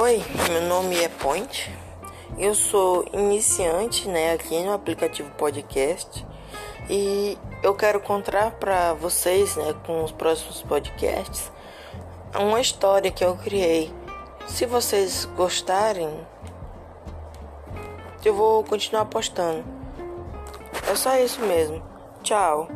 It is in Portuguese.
Oi, meu nome é Point. Eu sou iniciante, né, aqui no aplicativo podcast e eu quero contar para vocês, né, com os próximos podcasts, uma história que eu criei. Se vocês gostarem, eu vou continuar postando. É só isso mesmo. Tchau.